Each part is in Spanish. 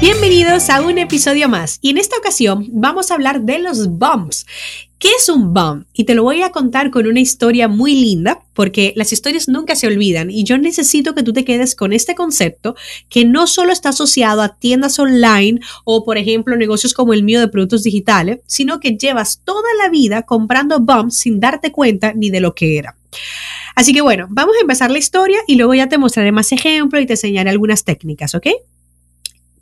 Bienvenidos a un episodio más y en esta ocasión vamos a hablar de los bumps. ¿Qué es un bump? Y te lo voy a contar con una historia muy linda porque las historias nunca se olvidan y yo necesito que tú te quedes con este concepto que no solo está asociado a tiendas online o por ejemplo negocios como el mío de productos digitales, sino que llevas toda la vida comprando bumps sin darte cuenta ni de lo que era. Así que bueno, vamos a empezar la historia y luego ya te mostraré más ejemplos y te enseñaré algunas técnicas, ¿ok?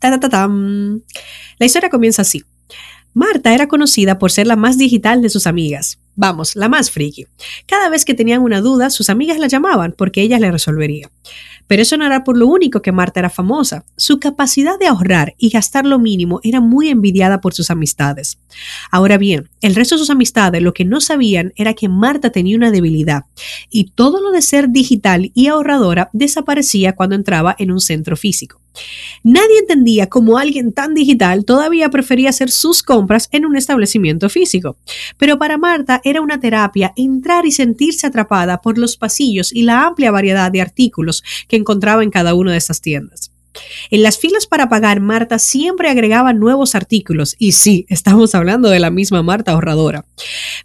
La historia comienza así. Marta era conocida por ser la más digital de sus amigas. Vamos, la más friki. Cada vez que tenían una duda, sus amigas la llamaban porque ella le resolvería. Pero eso no era por lo único que Marta era famosa. Su capacidad de ahorrar y gastar lo mínimo era muy envidiada por sus amistades. Ahora bien, el resto de sus amistades lo que no sabían era que Marta tenía una debilidad y todo lo de ser digital y ahorradora desaparecía cuando entraba en un centro físico. Nadie entendía cómo alguien tan digital todavía prefería hacer sus compras en un establecimiento físico. Pero para Marta era una terapia entrar y sentirse atrapada por los pasillos y la amplia variedad de artículos que encontraba en cada una de esas tiendas. En las filas para pagar, Marta siempre agregaba nuevos artículos, y sí, estamos hablando de la misma Marta ahorradora.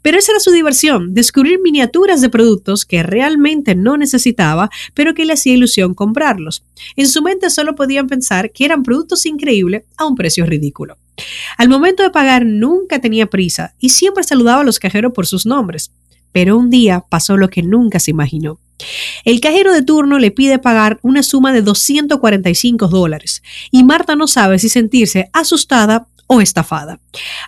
Pero esa era su diversión, descubrir miniaturas de productos que realmente no necesitaba, pero que le hacía ilusión comprarlos. En su mente solo podían pensar que eran productos increíbles a un precio ridículo. Al momento de pagar nunca tenía prisa y siempre saludaba a los cajeros por sus nombres. Pero un día pasó lo que nunca se imaginó. El cajero de turno le pide pagar una suma de 245 dólares y Marta no sabe si sentirse asustada o estafada.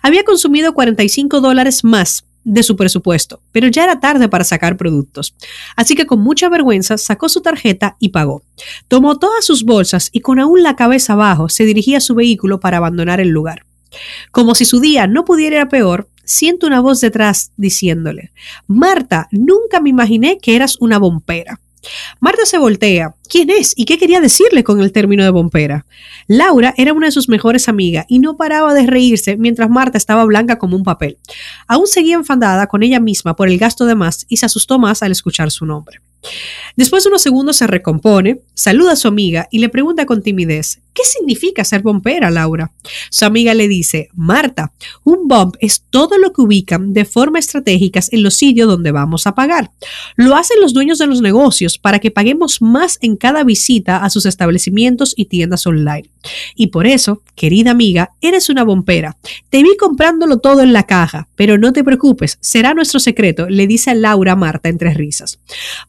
Había consumido 45 dólares más de su presupuesto, pero ya era tarde para sacar productos. Así que con mucha vergüenza sacó su tarjeta y pagó. Tomó todas sus bolsas y con aún la cabeza abajo se dirigía a su vehículo para abandonar el lugar. Como si su día no pudiera peor, siento una voz detrás diciéndole, Marta, nunca me imaginé que eras una bompera. Marta se voltea. ¿Quién es? ¿Y qué quería decirle con el término de bompera? Laura era una de sus mejores amigas y no paraba de reírse mientras Marta estaba blanca como un papel. Aún seguía enfadada con ella misma por el gasto de más y se asustó más al escuchar su nombre. Después de unos segundos se recompone, saluda a su amiga y le pregunta con timidez, ¿qué significa ser bompera, Laura? Su amiga le dice, Marta, un bump es todo lo que ubican de forma estratégica en los sitios donde vamos a pagar. Lo hacen los dueños de los negocios para que paguemos más en cada visita a sus establecimientos y tiendas online. Y por eso, querida amiga, eres una bompera. Te vi comprándolo todo en la caja, pero no te preocupes, será nuestro secreto, le dice a Laura a Marta entre risas.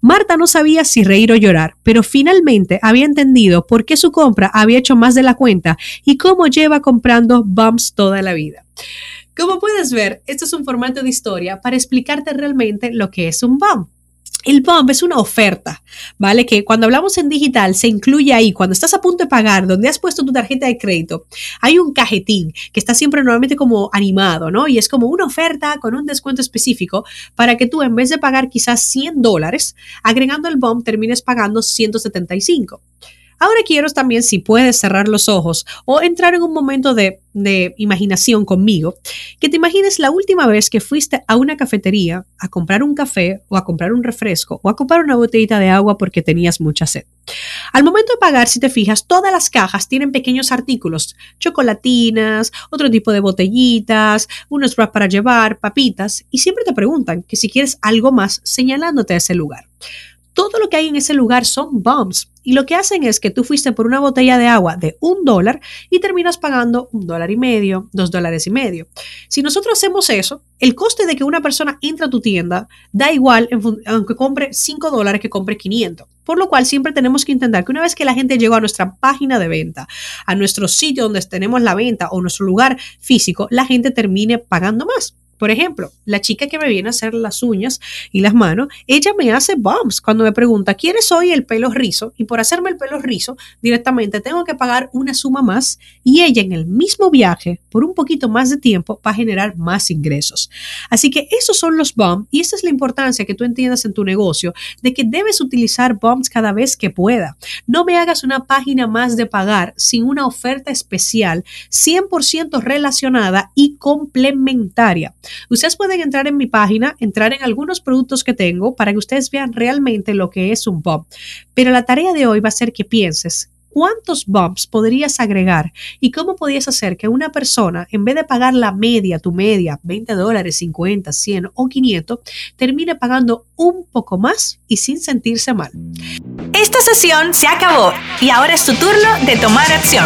Marta no sabía si reír o llorar, pero finalmente había entendido por qué su compra había hecho más de la cuenta y cómo lleva comprando bumps toda la vida. Como puedes ver, esto es un formato de historia para explicarte realmente lo que es un bump. El bump es una oferta, ¿vale? Que cuando hablamos en digital se incluye ahí, cuando estás a punto de pagar, donde has puesto tu tarjeta de crédito, hay un cajetín que está siempre normalmente como animado, ¿no? Y es como una oferta con un descuento específico para que tú en vez de pagar quizás 100 dólares, agregando el bump termines pagando 175. Ahora quiero también, si puedes cerrar los ojos o entrar en un momento de, imaginación conmigo, que te imagines la última vez que fuiste a una cafetería a comprar un café o a comprar un refresco o a comprar una botellita de agua porque tenías mucha sed. Al momento de pagar, si te fijas, todas las cajas tienen pequeños artículos, chocolatinas, otro tipo de botellitas, unos wraps para llevar, papitas, y siempre te preguntan que si quieres algo más señalándote a ese lugar. Todo lo que hay en ese lugar son bumps y lo que hacen es que tú fuiste por una botella de agua de un dólar y terminas pagando un dólar y medio, dos dólares y medio. Si nosotros hacemos eso, el coste de que una persona entre a tu tienda da igual aunque compre 5 dólares que compre 500. Por lo cual siempre tenemos que intentar que una vez que la gente llegó a nuestra página de venta, a nuestro sitio donde tenemos la venta o nuestro lugar físico, la gente termine pagando más. Por ejemplo, la chica que me viene a hacer las uñas y las manos, ella me hace bumps cuando me pregunta, ¿quieres hoy el pelo rizo? Y por hacerme el pelo rizo, directamente tengo que pagar una suma más y ella en el mismo viaje, por un poquito más de tiempo, va a generar más ingresos. Así que esos son los bumps y esa es la importancia que tú entiendas en tu negocio de que debes utilizar bumps cada vez que pueda. No me hagas una página más de pagar sin una oferta especial 100% relacionada y complementaria. Ustedes pueden entrar en mi página, entrar en algunos productos que tengo para que ustedes vean realmente lo que es un bump. Pero la tarea de hoy va a ser que pienses cuántos bumps podrías agregar y cómo podrías hacer que una persona, en vez de pagar la media, tu media, 20 dólares, 50, 100 o 500, termine pagando un poco más y sin sentirse mal. Esta sesión se acabó y ahora es tu turno de tomar acción.